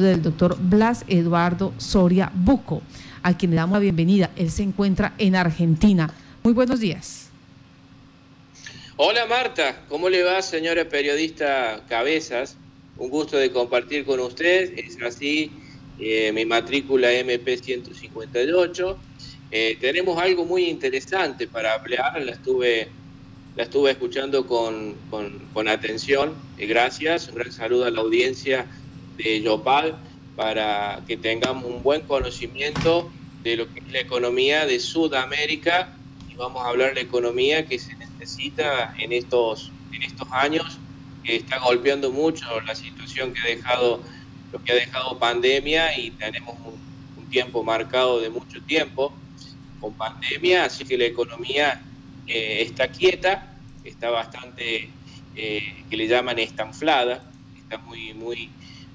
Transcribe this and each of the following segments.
del doctor Blas Eduardo Soria Buco, a quien le damos la bienvenida. Él se encuentra en Argentina. Muy buenos días. Hola Marta, ¿cómo le va señora periodista Cabezas? Un gusto de compartir con usted. Es así, eh, mi matrícula MP158. Eh, tenemos algo muy interesante para hablar, la estuve, la estuve escuchando con, con atención. Eh, gracias, un gran saludo a la audiencia de Yopal para que tengamos un buen conocimiento de lo que es la economía de Sudamérica. Y vamos a hablar de la economía que se necesita en estos, en estos años, que está golpeando mucho la situación que ha dejado, lo que ha dejado pandemia y tenemos un, tiempo marcado de mucho tiempo con pandemia, así que la economía eh, está quieta, está bastante, eh, que le llaman estanflada, está muy, muy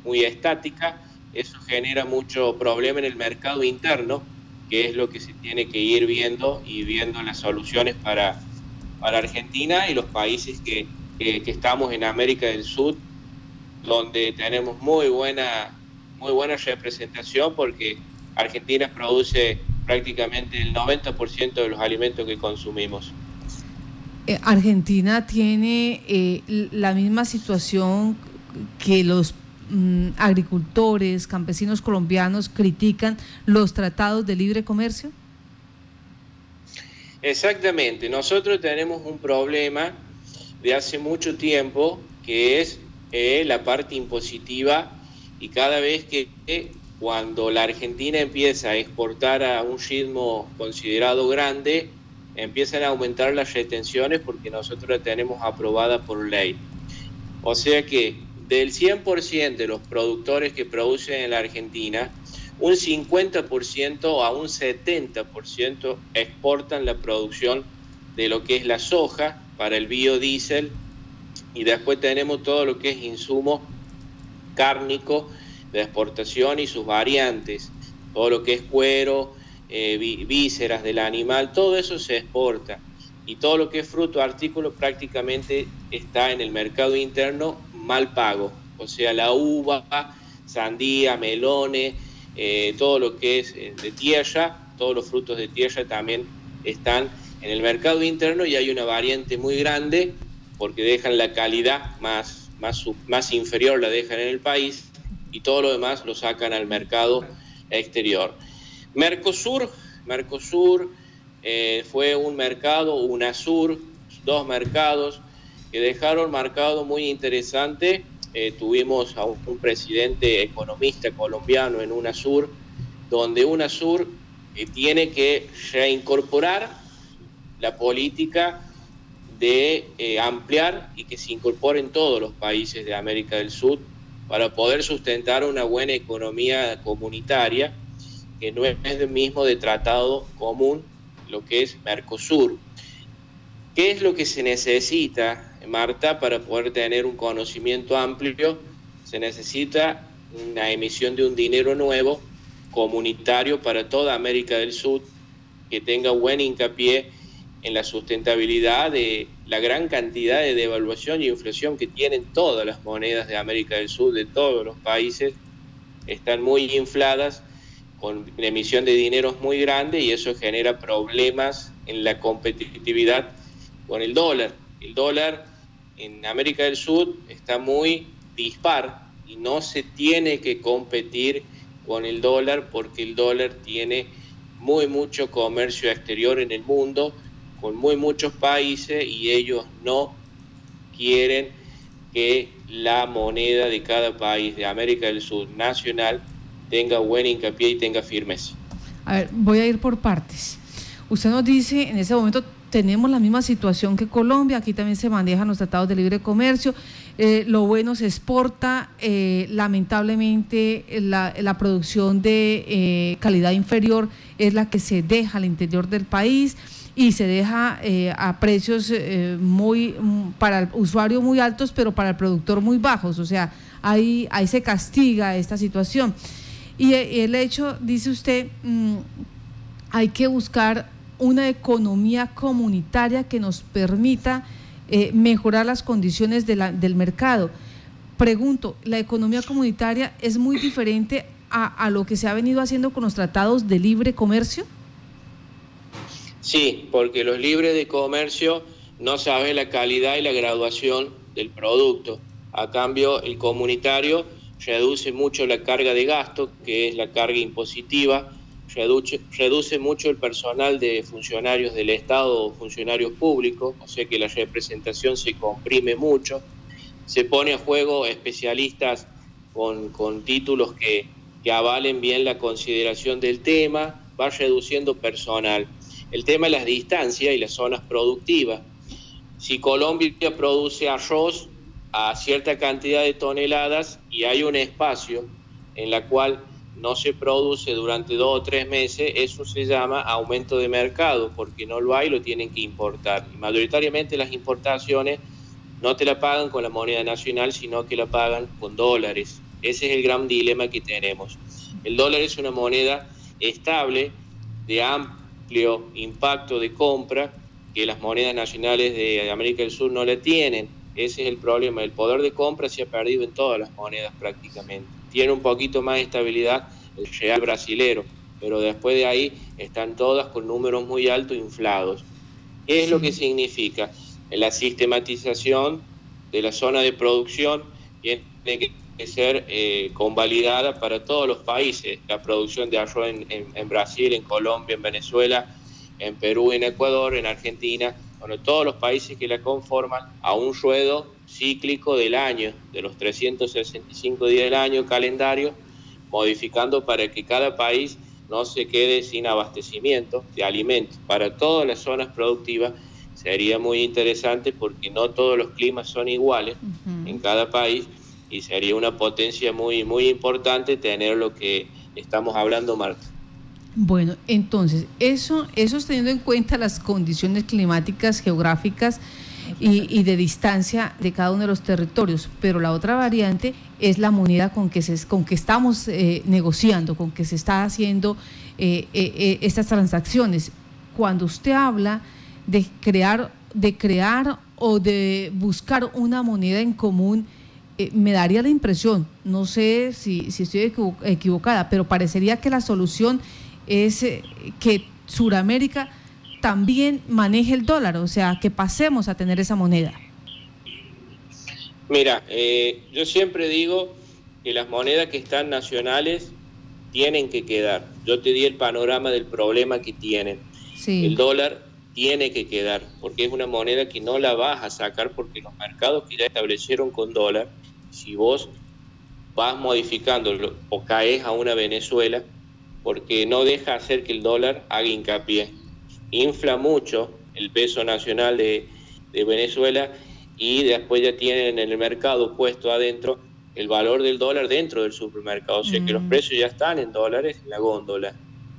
muy estática, eso genera mucho problema en el mercado interno, que es lo que se tiene que ir viendo y viendo las soluciones para, para Argentina y los países que, estamos en América del Sur, donde tenemos muy buena, muy buena representación porque Argentina produce prácticamente el 90% de los alimentos que consumimos. Eh, Argentina tiene eh, la misma situación que los Mm, agricultores, campesinos colombianos critican los tratados de libre comercio? Exactamente, nosotros tenemos un problema de hace mucho tiempo que es eh, la parte impositiva y cada vez que cuando la Argentina empieza a exportar a un ritmo considerado grande, empiezan a aumentar las retenciones porque nosotros la tenemos aprobada por ley. O sea que del 100% de los productores que producen en la Argentina, un 50% a un 70% exportan la producción de lo que es la soja para el biodiesel. Y después tenemos todo lo que es insumo cárnico de exportación y sus variantes, todo lo que es cuero, eh, vísceras del animal, todo eso se exporta. Y todo lo que es fruto artículo prácticamente está en el mercado interno mal pago, o sea, la uva, sandía, melones, eh, todo lo que es eh, de tierra, todos los frutos de tierra también están en el mercado interno y hay una variante muy grande porque dejan la calidad más, más, más inferior, la dejan en el país y todo lo demás lo sacan al mercado exterior. Mercosur, Mercosur eh, fue un mercado, UNASUR, dos mercados, que dejaron marcado muy interesante. Eh, tuvimos a un, presidente economista colombiano en UNASUR, donde UNASUR eh, tiene que reincorporar la política de eh, ampliar y que se incorporen todos los países de América del Sur para poder sustentar una buena economía comunitaria que no es el mismo de tratado común, lo que es Mercosur. ¿Qué es lo que se necesita Marta, para poder tener un conocimiento amplio, se necesita una emisión de un dinero nuevo, comunitario para toda América del Sur, que tenga buen hincapié en la sustentabilidad de la gran cantidad de devaluación y inflación que tienen todas las monedas de América del Sur, de todos los países, están muy infladas con una emisión de dinero muy grande y eso genera problemas en la competitividad con el dólar. El dólar en América del Sur está muy dispar y no se tiene que competir con el dólar porque el dólar tiene muy mucho comercio exterior en el mundo con muy muchos países y ellos no quieren que la moneda de cada país de América del Sur nacional tenga buen hincapié y tenga firmeza. A ver, voy a ir por partes. Usted nos dice en ese momento tenemos la misma situación que Colombia, aquí también se manejan los tratados de libre comercio, eh, lo bueno se exporta, eh, lamentablemente la, producción de eh, calidad inferior es la que se deja al interior del país y se deja a precios muy para el usuario muy altos, pero para el productor muy bajos, o sea, ahí, ahí se castiga esta situación. Y el hecho, dice usted, mm, hay que buscar una economía comunitaria que nos permita eh, mejorar las condiciones del mercado. Pregunto, ¿la economía comunitaria es muy diferente a, lo que se ha venido haciendo con los tratados de libre comercio? Sí, porque los libres de comercio no saben la calidad y la graduación del producto. A cambio, el comunitario reduce mucho la carga de gasto, que es la carga impositiva, reduce, reduce mucho el personal de funcionarios del Estado o funcionarios públicos, o sea que la representación se comprime mucho, se pone a juego especialistas con, con títulos que, que avalen bien la consideración del tema, va reduciendo personal. El tema es las distancias y las zonas productivas. Si Colombia produce arroz a cierta cantidad de toneladas y hay un espacio en la cual no se produce durante dos o tres meses, eso se llama aumento de mercado, porque no lo hay, lo tienen que importar. Y mayoritariamente las importaciones no te la pagan con la moneda nacional, sino que la pagan con dólares. Ese es el gran dilema que tenemos. El dólar es una moneda estable, de amplio impacto de compra, que las monedas nacionales de América del Sur no la tienen. Ese es el problema. El poder de compra se ha perdido en todas las monedas prácticamente. Tiene un poquito más de estabilidad el real brasilero, pero después de ahí están todas con números muy altos inflados. ¿Qué es lo que significa? La sistematización de la zona de producción tiene que ser eh, convalidada para todos los países. La producción de arroz en Brasil, en Colombia, en Venezuela, en Perú, en Ecuador, en Argentina, bueno, todos los países que la conforman, a un ruedo cíclico del año, de los 365 días del año calendario, modificando para que cada país no se quede sin abastecimiento de alimentos. Para todas las zonas productivas sería muy interesante porque no todos los climas son iguales en cada país y sería una potencia muy, muy importante tener lo que estamos hablando, Marta. Bueno, entonces, eso, eso es teniendo en cuenta las condiciones climáticas, geográficas y, de distancia de cada uno de los territorios. Pero la otra variante es la moneda con que, se, con que estamos eh, negociando, con que se está haciendo eh, eh, estas transacciones. Cuando usted habla de crear, de crear o de buscar una moneda en común, me daría la impresión, no sé si, si estoy equivocada, pero parecería que la solución es eh, que Suramérica también maneje el dólar, o sea, que pasemos a tener esa moneda. Mira, eh, yo siempre digo que las monedas que están nacionales tienen que quedar. Yo te di el panorama del problema que tienen. El dólar tiene que quedar, porque es una moneda que no la vas a sacar porque los mercados que ya establecieron con dólar, si vos vas modificándolo o caes a una Venezuela, porque no deja hacer que el dólar haga hincapié. Infla mucho el peso nacional de, Venezuela y después ya tienen en el mercado puesto adentro el valor del dólar dentro del supermercado, o sea que los mm. precios ya están en dólares en la góndola.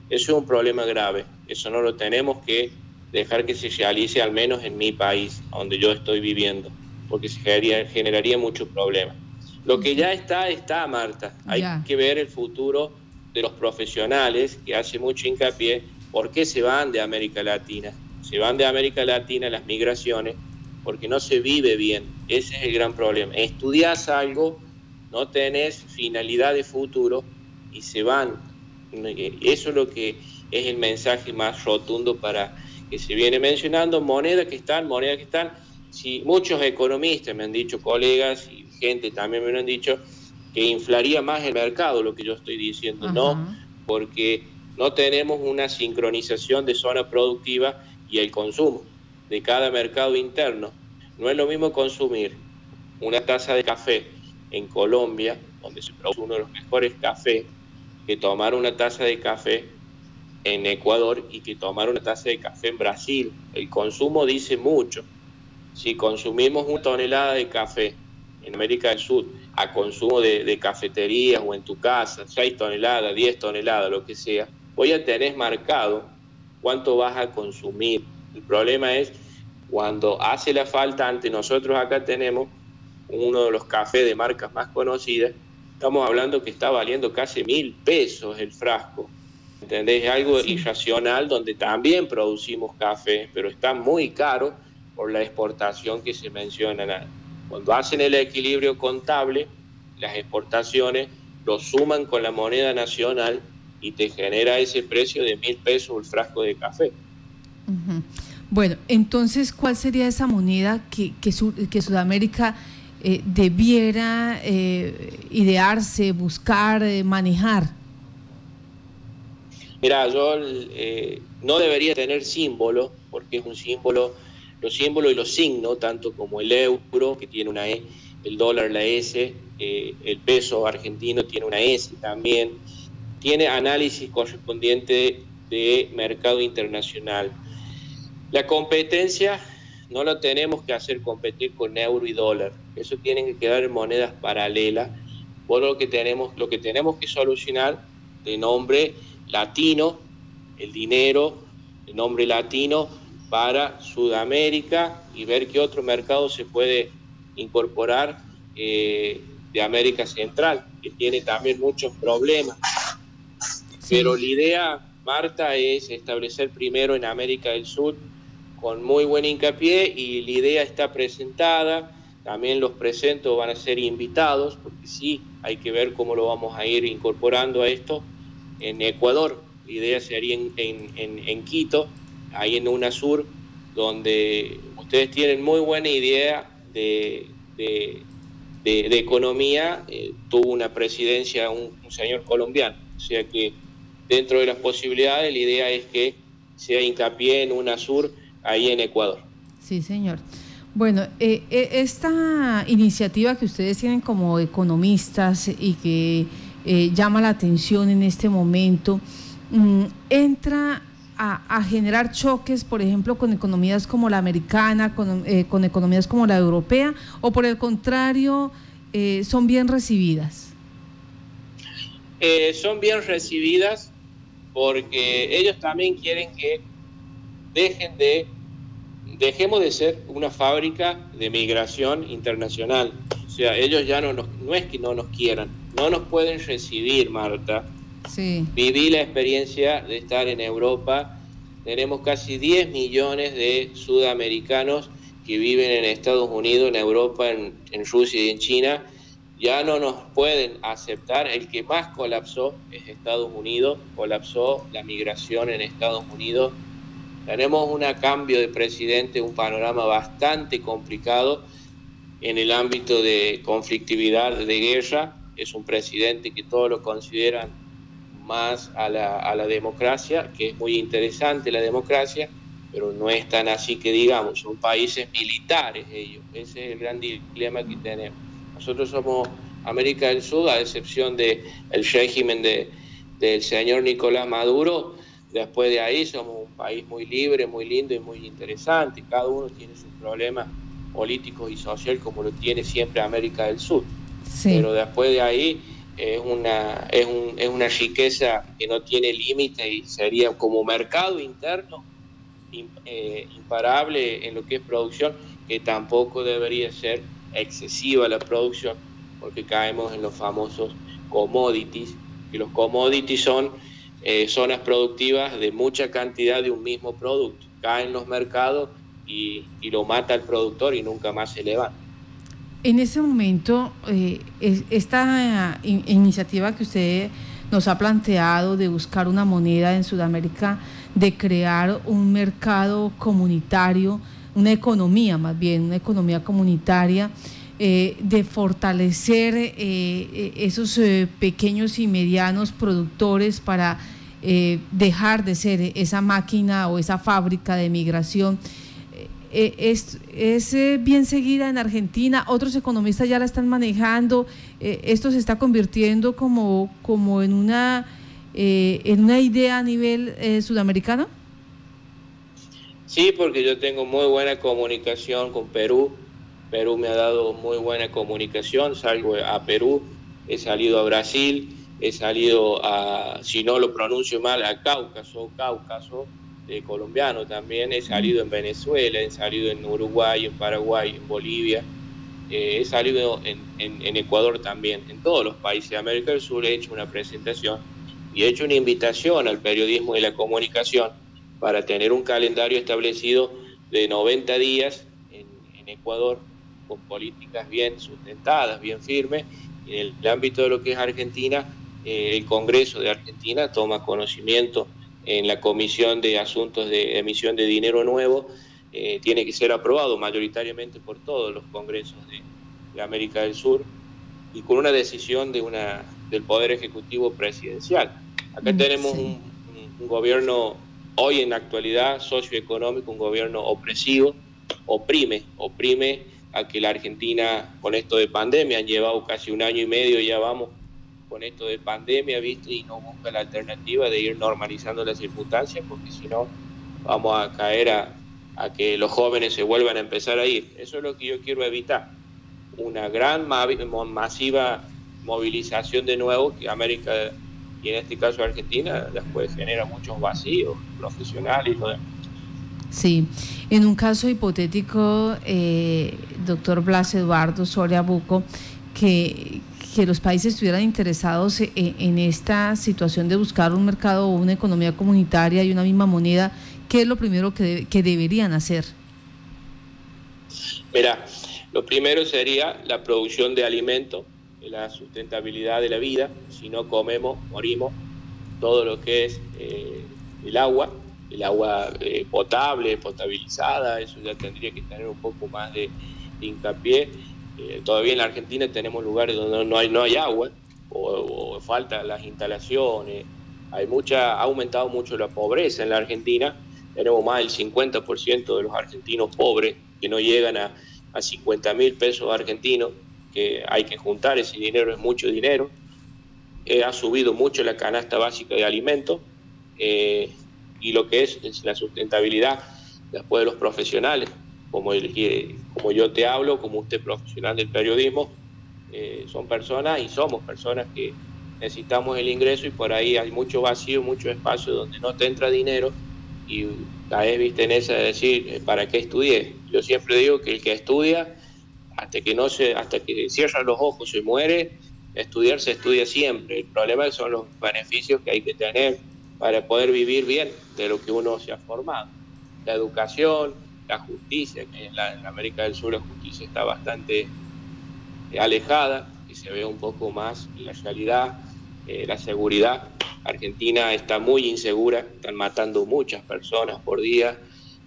Eso es un problema grave, eso no lo tenemos que dejar que se realice al menos en mi país, donde yo estoy viviendo, porque se generaría, generaría mucho problema. Lo que ya está, está, Marta. Hay que ver el futuro de los profesionales que hace mucho hincapié por qué se van de América Latina. Se van de América Latina las migraciones porque no se vive bien. Ese es el gran problema. Estudias algo, no tenés finalidad de futuro y se van. Eso es lo que es el mensaje más rotundo para que se viene mencionando. Monedas que están, monedas que están. Si muchos economistas me han dicho, colegas y gente también me lo han dicho, que inflaría más el mercado, lo que yo estoy diciendo, ¿no? Porque no tenemos una sincronización de zona productiva y el consumo de cada mercado interno. No es lo mismo consumir una taza de café en Colombia, donde se produce uno de los mejores cafés, que tomar una taza de café en Ecuador y que tomar una taza de café en Brasil. El consumo dice mucho. Si consumimos una tonelada de café en América del Sur a consumo de, cafeterías o en tu casa, 6 toneladas, 10 toneladas, lo que sea, hoy ya tenés marcado cuánto vas a consumir. El problema es cuando hace la falta, ante nosotros acá tenemos uno de los cafés de marcas más conocidas, estamos hablando que está valiendo casi mil pesos el frasco. ¿Entendés? Es algo irracional donde también producimos café, pero está muy caro por la exportación que se menciona cuando hacen el equilibrio contable, las exportaciones, lo suman con la moneda nacional y te genera ese precio de mil pesos el frasco de café. Bueno, entonces, ¿cuál sería esa moneda que, que, Sudamérica eh, debiera eh, idearse, buscar, eh, manejar? Mira, yo no debería tener símbolo, porque es un símbolo, los símbolos y los signos, tanto como el euro, que tiene una E, el dólar, la S, el peso argentino tiene una S también, tiene análisis correspondiente de mercado internacional. La competencia no lo tenemos que hacer competir con euro y dólar, eso tiene que quedar en monedas paralelas, por lo que tenemos, lo que tenemos que solucionar de nombre latino, el dinero, de nombre latino para Sudamérica y ver qué otro mercado se puede incorporar eh, de América Central, que tiene también muchos problemas pero la idea, Marta, es establecer primero en América del Sur con muy buen hincapié y la idea está presentada. También los presentos van a ser invitados, porque sí, hay que ver cómo lo vamos a ir incorporando a esto en Ecuador. La idea sería en, en, Quito, ahí en UNASUR, donde ustedes tienen muy buena idea de, de, economía. Eh, tuvo una presidencia un, señor colombiano, o sea que dentro de las posibilidades, la idea es que sea hincapié en UNASUR ahí en Ecuador. Sí, señor. Bueno, eh, eh, esta iniciativa que ustedes tienen como economistas y que llama la atención en este momento, mm, entra a, generar choques, por ejemplo, con economías como la americana, con, con economías como la europea, o por el contrario, son bien recibidas? son bien recibidas porque ellos también quieren que dejen de dejemos de ser una fábrica de migración internacional. O sea, ellos ya no nos, no es que no nos quieran, no nos pueden recibir, Marta. Sí. Viví la experiencia de estar en Europa. Tenemos casi 10 millones de sudamericanos que viven en Estados Unidos, en Europa, en, en Rusia y en China ya no nos pueden aceptar. El que más colapsó es Estados Unidos, colapsó la migración en Estados Unidos. Tenemos un cambio de presidente, un panorama bastante complicado en el ámbito de conflictividad, de guerra. Es un presidente que todos lo consideran más a la, a la democracia, que es muy interesante la democracia, pero no es tan así que digamos, son países militares ellos. Ese es el gran dilema que tenemos. Nosotros somos América del Sur, a excepción del el régimen de, del señor Nicolás Maduro. Después de ahí somos un país muy libre, muy lindo y muy interesante. Cada uno tiene sus problemas políticos y sociales como lo tiene siempre América del Sur. Pero después de ahí es una, es, un, es una riqueza que no tiene límite y sería como mercado interno eh, imparable en lo que es producción, que tampoco debería ser excesiva la producción porque caemos en los famosos commodities, y los commodities son eh, zonas productivas de mucha cantidad de un mismo producto. Caen los mercados y, lo mata el productor y nunca más se levanta. En ese momento, eh, esta iniciativa que usted nos ha planteado de buscar una moneda en Sudamérica, de crear un mercado comunitario, una economía más bien, una economía comunitaria, eh, de fortalecer eh, esos pequeños y medianos productores para dejar de ser esa máquina o esa fábrica de migración. Es, es, bien seguida en Argentina, otros economistas ya la están manejando, esto se está convirtiendo como, como en, una, en una idea a nivel sudamericano. Sí, porque yo tengo muy buena comunicación con Perú. Perú me ha dado muy buena comunicación. Salgo a Perú, he salido a Brasil, he salido a, si no lo pronuncio mal, a Cáucaso, Cáucaso, de colombiano también. He salido en Venezuela, he salido en Uruguay, en Paraguay, en Bolivia. Eh, he salido en, en Ecuador también. En todos los países de América del Sur he hecho una presentación y he hecho una invitación al periodismo y la comunicación para tener un calendario establecido de 90 días en, Ecuador con políticas bien sustentadas, bien firmes En el ámbito de lo que es Argentina, eh, el Congreso de Argentina toma conocimiento en la Comisión de Asuntos de Emisión de Dinero Nuevo, eh, tiene que ser aprobado mayoritariamente por todos los congresos de, América del Sur y con una decisión de una, del Poder Ejecutivo Presidencial. Acá mm, tenemos un, un, gobierno hoy en la actualidad socioeconómico, un gobierno opresivo, oprime, oprime a que la Argentina con esto de pandemia, han llevado casi un año y medio, ya vamos con esto de pandemia, ¿viste? Y no busca la alternativa de ir normalizando las circunstancias, porque si no, vamos a caer a, que los jóvenes se vuelvan a empezar a ir. Eso es lo que yo quiero evitar. Una gran, masiva movilización de nuevo, que América, y en este caso Argentina, después genera muchos vacíos profesionales y lo demás. Sí, en un caso hipotético, eh, doctor Blas Eduardo Soria Buco, que, que los países estuvieran interesados e, en, esta situación de buscar un mercado o una economía comunitaria y una misma moneda, ¿qué es lo primero que, que deberían hacer? Mira, lo primero sería la producción de alimentos, la sustentabilidad de la vida. Si no comemos, morimos. Todo lo que es eh, el agua, el agua eh, potable, potabilizada, eso ya tendría que tener un poco más de hincapié eh, todavía en la Argentina tenemos lugares donde no hay, no hay agua o, faltan las instalaciones. Hay mucha, ha aumentado mucho la pobreza en la Argentina. Tenemos más del 50% de los argentinos pobres que no llegan a, a 50 mil pesos argentinos, que hay que juntar ese dinero, es mucho dinero. Eh, ha subido mucho la canasta básica de alimentos eh, y lo que es, es la sustentabilidad después de los profesionales como, el, como yo te hablo, como usted profesional del periodismo, eh, son personas y somos personas que necesitamos el ingreso y por ahí hay mucho vacío, mucho espacio donde no te entra dinero y vez viste en esa de decir, eh, ¿para qué estudié? Yo siempre digo que el que estudia, hasta que no se, hasta que cierra los ojos se muere, estudiar se estudia siempre. El problema son los beneficios que hay que tener para poder vivir bien de lo que uno se ha formado. La educación, la justicia, que en, la, América del Sur la justicia está bastante eh, alejada, y se ve un poco más la realidad, eh, la seguridad. Argentina está muy insegura, están matando muchas personas por día,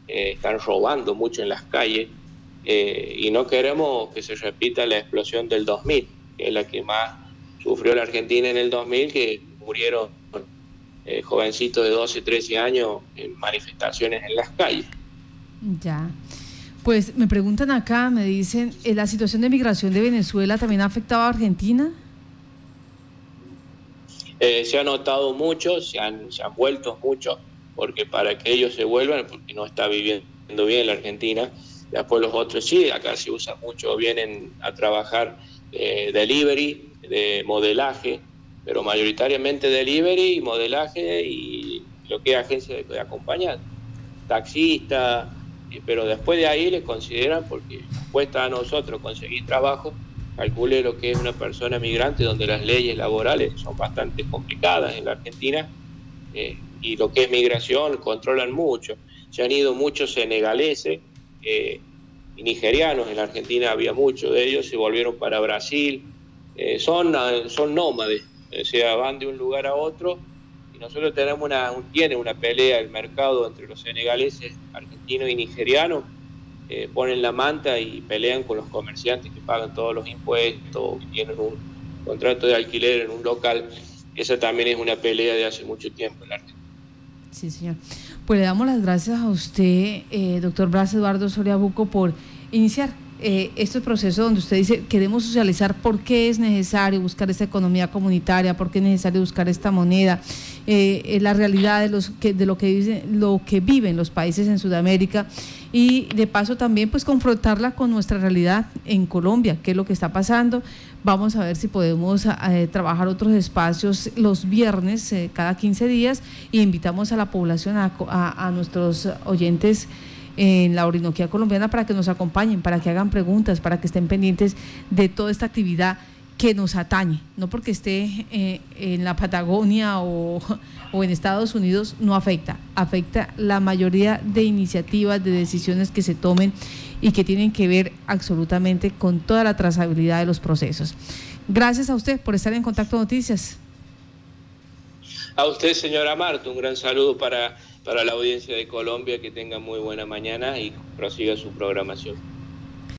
eh, están robando mucho en las calles y no queremos que se repita la explosión del 2000, que es la que más sufrió la Argentina en el 2000, que murieron jovencitos de 12, 13 años en manifestaciones en las calles. Ya. Pues me preguntan acá, me dicen, eh, ¿la situación de migración de Venezuela también ha afectado a Argentina? Eh, se ha notado mucho, se han, se han vuelto mucho, porque para que ellos se vuelvan, porque no está viviendo bien la Argentina, después los otros sí, acá se usa mucho, vienen a trabajar eh, delivery, de modelaje, pero mayoritariamente delivery y modelaje y lo que es agencia de acompañante, taxista, pero después de ahí les consideran, porque cuesta a nosotros conseguir trabajo, calcule lo que es una persona migrante, donde las leyes laborales son bastante complicadas en la Argentina, eh, y lo que es migración controlan mucho. Se han ido muchos senegaleses eh, y nigerianos, en la Argentina había muchos de ellos, se volvieron para Brasil, eh, son, son nómades, o sea, van de un lugar a otro nosotros tenemos una, tiene una pelea el mercado entre los senegaleses, argentinos y nigerianos, eh, ponen la manta y pelean con los comerciantes que pagan todos los impuestos, tienen un contrato de alquiler en un local. Esa también es una pelea de hace mucho tiempo en la Argentina. Sí, señor. Pues le damos las gracias a usted, eh, doctor Blas Eduardo Soriabuco, por iniciar eh, este proceso donde usted dice queremos socializar por qué es necesario buscar esta economía comunitaria, por qué es necesario buscar esta moneda, eh, eh, la realidad de, los que, de lo, que lo que viven los países en Sudamérica y de paso también pues confrontarla con nuestra realidad en Colombia, qué es lo que está pasando. Vamos a ver si podemos trabajar otros espacios los viernes cada 15 días y invitamos a la población, a, a nuestros oyentes en la Orinoquía colombiana para que nos acompañen, para que hagan preguntas, para que estén pendientes de toda esta actividad que nos atañe, no porque esté eh, en la Patagonia o, o, en Estados Unidos, no afecta, afecta la mayoría de iniciativas, de decisiones que se tomen y que tienen que ver absolutamente con toda la trazabilidad de los procesos. Gracias a usted por estar en Contacto Noticias. A usted, señora Marta, un gran saludo para, para la audiencia de Colombia, que tenga muy buena mañana y prosiga su programación.